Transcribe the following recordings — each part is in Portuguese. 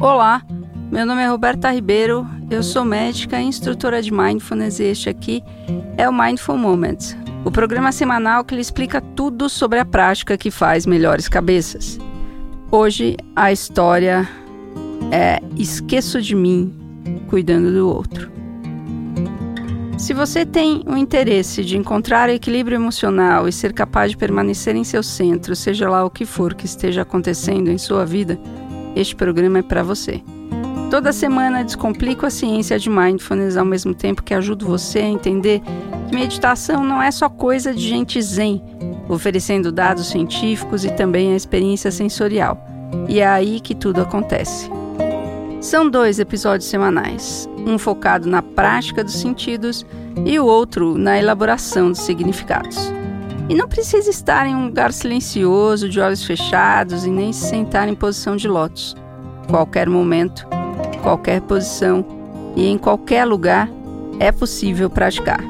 Olá, meu nome é Roberta Ribeiro, eu sou médica e instrutora de Mindfulness e este aqui é o Mindful Moments, o programa semanal que lhe explica tudo sobre a prática que faz melhores cabeças. Hoje a história é Esqueço de mim cuidando do outro. Se você tem o interesse de encontrar equilíbrio emocional e ser capaz de permanecer em seu centro, seja lá o que for que esteja acontecendo em sua vida, este programa é para você. Toda semana descomplico a ciência de mindfulness ao mesmo tempo que ajudo você a entender que meditação não é só coisa de gente zen, oferecendo dados científicos e também a experiência sensorial. E é aí que tudo acontece. São dois episódios semanais, um focado na prática dos sentidos e o outro na elaboração dos significados. E não precisa estar em um lugar silencioso, de olhos fechados e nem se sentar em posição de lótus. Qualquer momento, qualquer posição e em qualquer lugar é possível praticar.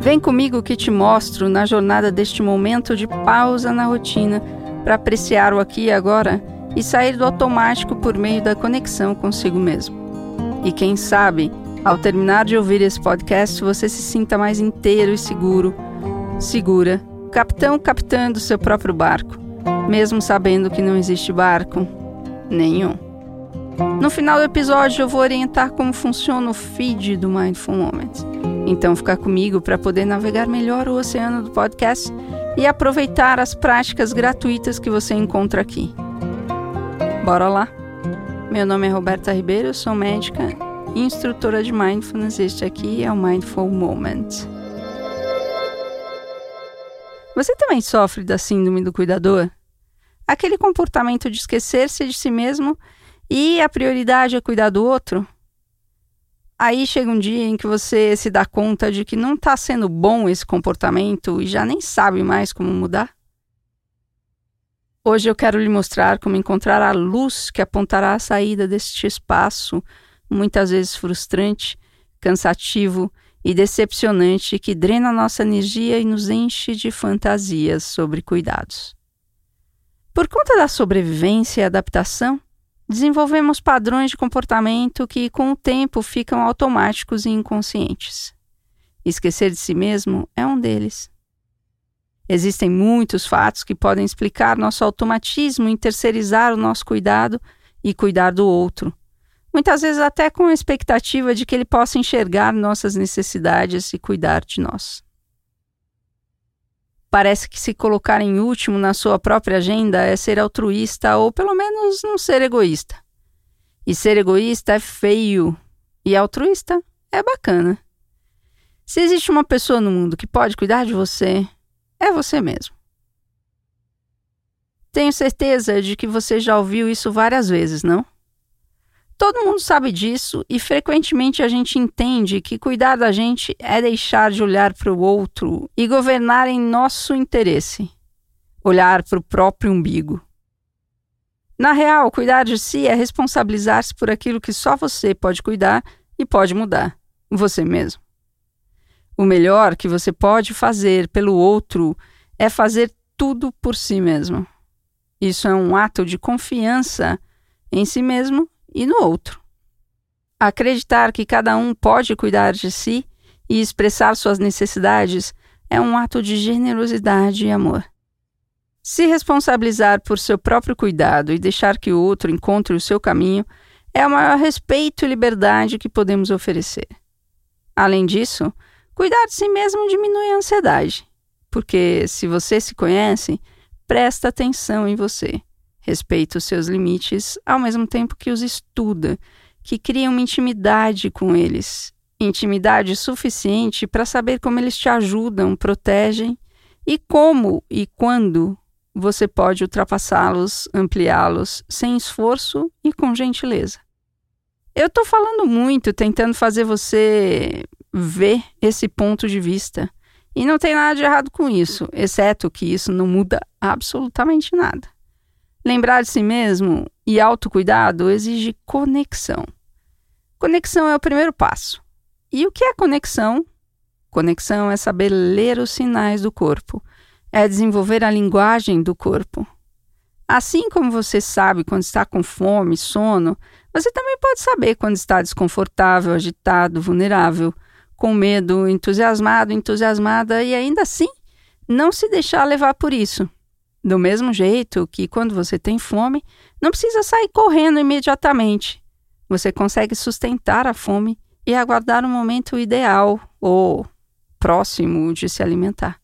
Vem comigo que te mostro na jornada deste momento de pausa na rotina para apreciar o aqui e agora e sair do automático por meio da conexão consigo mesmo. E quem sabe, ao terminar de ouvir esse podcast, você se sinta mais inteiro e seguro, segura, capitão capitã do seu próprio barco, mesmo sabendo que não existe barco nenhum. No final do episódio, eu vou orientar como funciona o feed do Mindful Moments. Então, fica comigo para poder navegar melhor o oceano do podcast e aproveitar as práticas gratuitas que você encontra aqui. Bora lá? Meu nome é Roberta Ribeiro, sou médica instrutora de Mindfulness. Este aqui é o Mindful Moment. Você também sofre da síndrome do cuidador? Aquele comportamento de esquecer-se de si mesmo e a prioridade é cuidar do outro? Aí chega um dia em que você se dá conta de que não está sendo bom esse comportamento e já nem sabe mais como mudar? Hoje eu quero lhe mostrar como encontrar a luz que apontará a saída deste espaço, muitas vezes frustrante, cansativo e decepcionante, que drena nossa energia e nos enche de fantasias sobre cuidados. Por conta da sobrevivência e adaptação, desenvolvemos padrões de comportamento que, com o tempo, ficam automáticos e inconscientes. Esquecer de si mesmo é um deles. Existem muitos fatos que podem explicar nosso automatismo em terceirizar o nosso cuidado e cuidar do outro, muitas vezes até com a expectativa de que ele possa enxergar nossas necessidades e cuidar de nós. Parece que se colocar em último na sua própria agenda é ser altruísta ou pelo menos não ser egoísta. E ser egoísta é feio e altruísta é bacana. Se existe uma pessoa no mundo que pode cuidar de você, é você mesmo. Tenho certeza de que você já ouviu isso várias vezes, não? Todo mundo sabe disso e frequentemente a gente entende que cuidar da gente é deixar de olhar para o outro e governar em nosso interesse, olhar para o próprio umbigo. Na real, cuidar de si é responsabilizar-se por aquilo que só você pode cuidar e pode mudar, você mesmo. O melhor que você pode fazer pelo outro é fazer tudo por si mesmo. Isso é um ato de confiança em si mesmo e no outro. Acreditar que cada um pode cuidar de si e expressar suas necessidades é um ato de generosidade e amor. Se responsabilizar por seu próprio cuidado e deixar que o outro encontre o seu caminho é o maior respeito e liberdade que podemos oferecer. Além disso, cuidar de si mesmo diminui a ansiedade, porque se você se conhece, presta atenção em você respeita os seus limites ao mesmo tempo que os estuda, que cria uma intimidade com eles. Intimidade suficiente para saber como eles te ajudam, protegem e como e quando você pode ultrapassá-los, ampliá-los sem esforço e com gentileza. Eu estou falando muito, tentando fazer você ver esse ponto de vista. E não tem nada de errado com isso, exceto que isso não muda absolutamente nada. Lembrar de si mesmo e autocuidado exige conexão. Conexão é o primeiro passo. E o que é conexão? Conexão é saber ler os sinais do corpo, é desenvolver a linguagem do corpo. Assim como você sabe quando está com fome, sono, você também pode saber quando está desconfortável, agitado, vulnerável, com medo, entusiasmado, entusiasmada e ainda assim não se deixar levar por isso. Do mesmo jeito que quando você tem fome, não precisa sair correndo imediatamente. Você consegue sustentar a fome e aguardar o momento ideal ou próximo de se alimentar.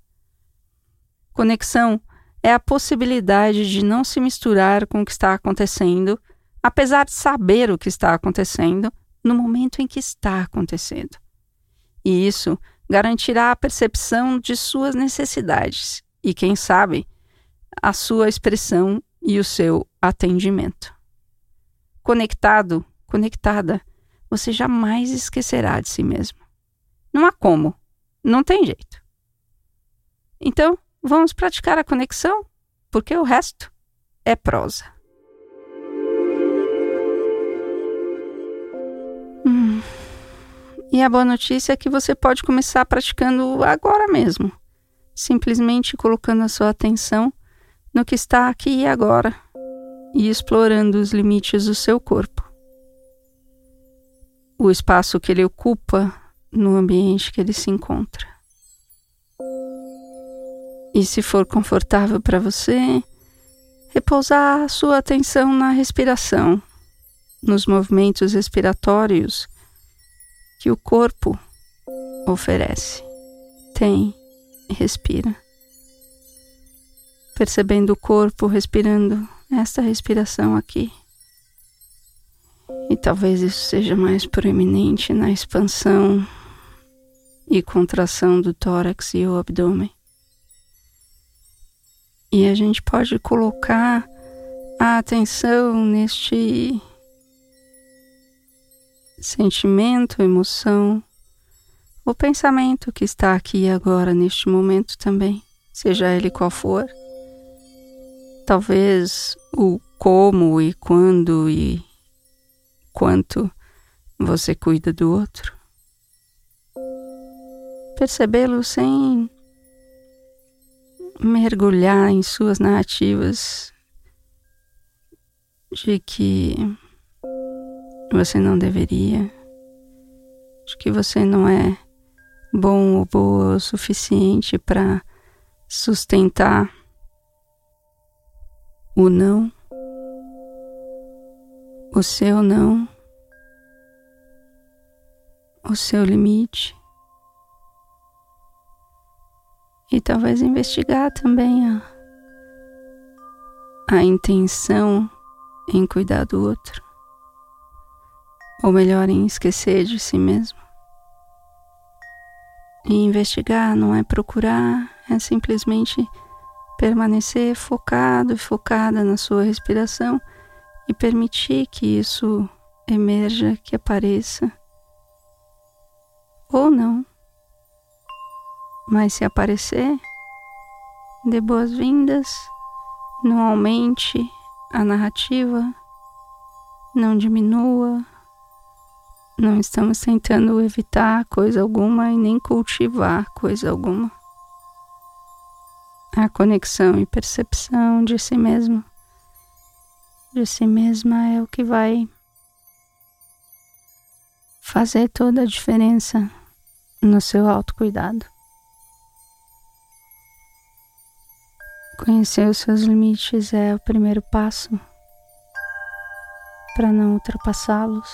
Conexão é a possibilidade de não se misturar com o que está acontecendo, apesar de saber o que está acontecendo no momento em que está acontecendo. E isso garantirá a percepção de suas necessidades e, quem sabe, a sua expressão e o seu atendimento. Conectado, conectada, você jamais esquecerá de si mesmo. Não há como, não tem jeito. Então, vamos praticar a conexão, porque o resto é prosa. Hum. E a boa notícia é que você pode começar praticando agora mesmo, simplesmente colocando a sua atenção no que está aqui e agora e explorando os limites do seu corpo. O espaço que ele ocupa no ambiente que ele se encontra. E se for confortável para você, repousar a sua atenção na respiração, nos movimentos respiratórios que o corpo oferece. Tem respira. Percebendo o corpo respirando esta respiração aqui. E talvez isso seja mais proeminente na expansão e contração do tórax e o abdômen. E a gente pode colocar a atenção neste sentimento, emoção, o pensamento que está aqui agora neste momento também, seja ele qual for. Talvez o como e quando e quanto você cuida do outro. Percebê-lo sem mergulhar em suas narrativas de que você não deveria, de que você não é bom ou boa o suficiente para sustentar o não, o seu não, o seu limite. E talvez investigar também a, a intenção em cuidar do outro, ou melhor, em esquecer de si mesmo. E investigar não é procurar, é simplesmente permanecer focado e focada na sua respiração e permitir que isso emerja, que apareça, ou não. Mas se aparecer, dê boas-vindas, não aumente a narrativa, não diminua. Não estamos tentando evitar coisa alguma e nem cultivar coisa alguma. A conexão e percepção de si mesmo, de si mesma é o que vai fazer toda a diferença no seu autocuidado. Conhecer os seus limites é o primeiro passo para não ultrapassá-los,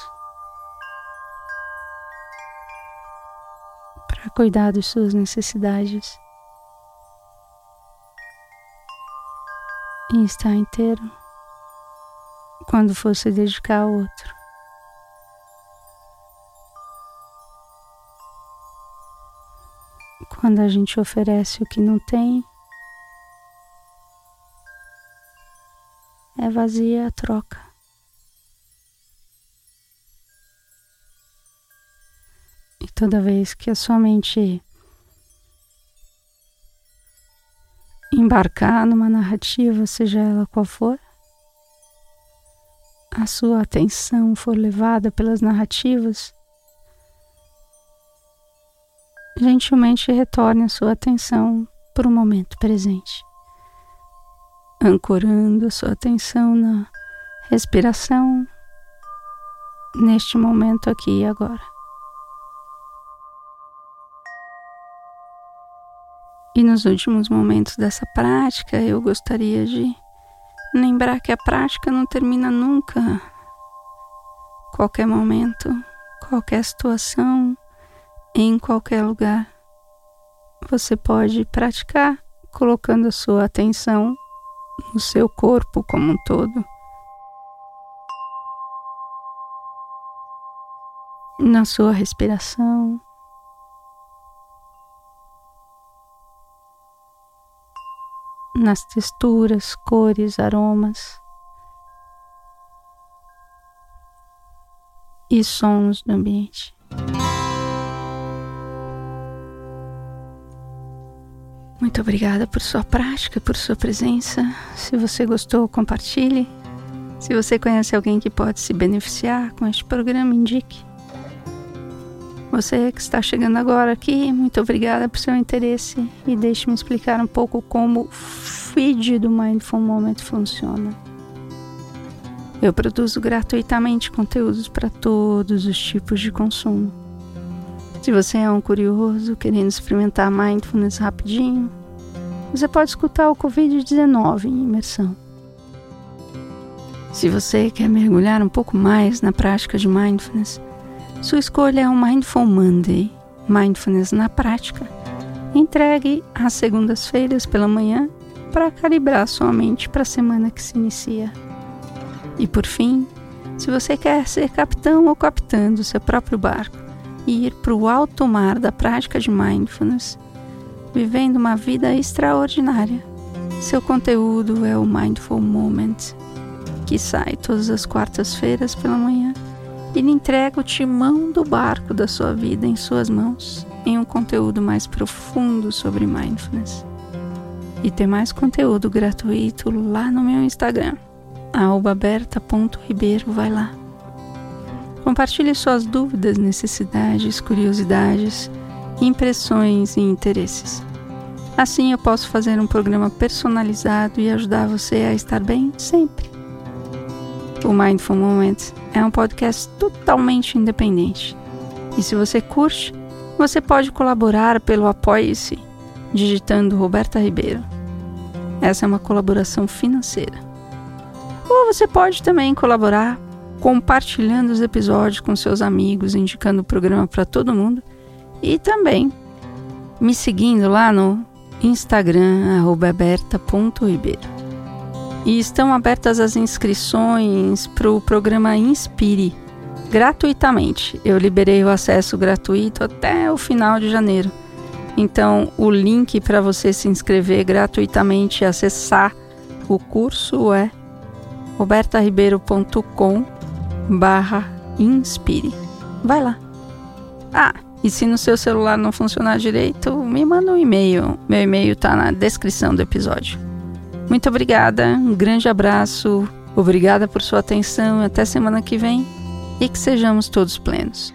para cuidar das suas necessidades e estar inteiro quando for se dedicar ao outro. Quando a gente oferece o que não tem, é vazia a troca. E toda vez que a sua mente embarcar numa narrativa, seja ela qual for, a sua atenção for levada pelas narrativas, gentilmente retorne a sua atenção para o momento presente ancorando a sua atenção na respiração neste momento aqui e agora. E nos últimos momentos dessa prática, eu gostaria de lembrar que a prática não termina nunca. Qualquer momento, qualquer situação, em qualquer lugar, você pode praticar colocando a sua atenção no seu corpo como um todo. Na sua respiração. Nas texturas, cores, aromas e sons do ambiente. Muito obrigada por sua prática, por sua presença. Se você gostou, compartilhe. Se você conhece alguém que pode se beneficiar com este programa, indique. Você que está chegando agora aqui, muito obrigada por seu interesse e deixe-me explicar um pouco como o feed do Mindful Moment funciona. Eu produzo gratuitamente conteúdos para todos os tipos de consumo. Se você é um curioso querendo experimentar mindfulness rapidinho, você pode escutar o Covid-19 em imersão. Se você quer mergulhar um pouco mais na prática de mindfulness, sua escolha é o Mindful Monday, Mindfulness na prática, entregue às segundas-feiras pela manhã para calibrar sua mente para a semana que se inicia. E por fim, se você quer ser capitão ou capitã do seu próprio barco, e ir para o alto mar da prática de mindfulness, vivendo uma vida extraordinária. Seu conteúdo é o Mindful Moment, que sai todas as quartas-feiras pela manhã e lhe entrega o timão do barco da sua vida em suas mãos, em um conteúdo mais profundo sobre mindfulness. E tem mais conteúdo gratuito lá no meu Instagram, albaberta.ribeiro, vai lá. Compartilhe suas dúvidas, necessidades, curiosidades, impressões e interesses. Assim eu posso fazer um programa personalizado e ajudar você a estar bem sempre. O Mindful Moments é um podcast totalmente independente. E se você curte, você pode colaborar pelo Apoie-se, digitando Roberta Ribeiro. Essa é uma colaboração financeira. Ou você pode também colaborar compartilhando os episódios com seus amigos, indicando o programa para todo mundo e também me seguindo lá no Instagram aberta.ribeiro. E estão abertas as inscrições para o programa Inspire gratuitamente. Eu liberei o acesso gratuito até o final de janeiro. Então, o link para você se inscrever gratuitamente e acessar o curso é robertaribeiro.com barra inspire. Vai lá. Ah, e se no seu celular não funcionar direito, me manda um e-mail. Meu e-mail está na descrição do episódio. Muito obrigada, um grande abraço, obrigada por sua atenção, até semana que vem e que sejamos todos plenos.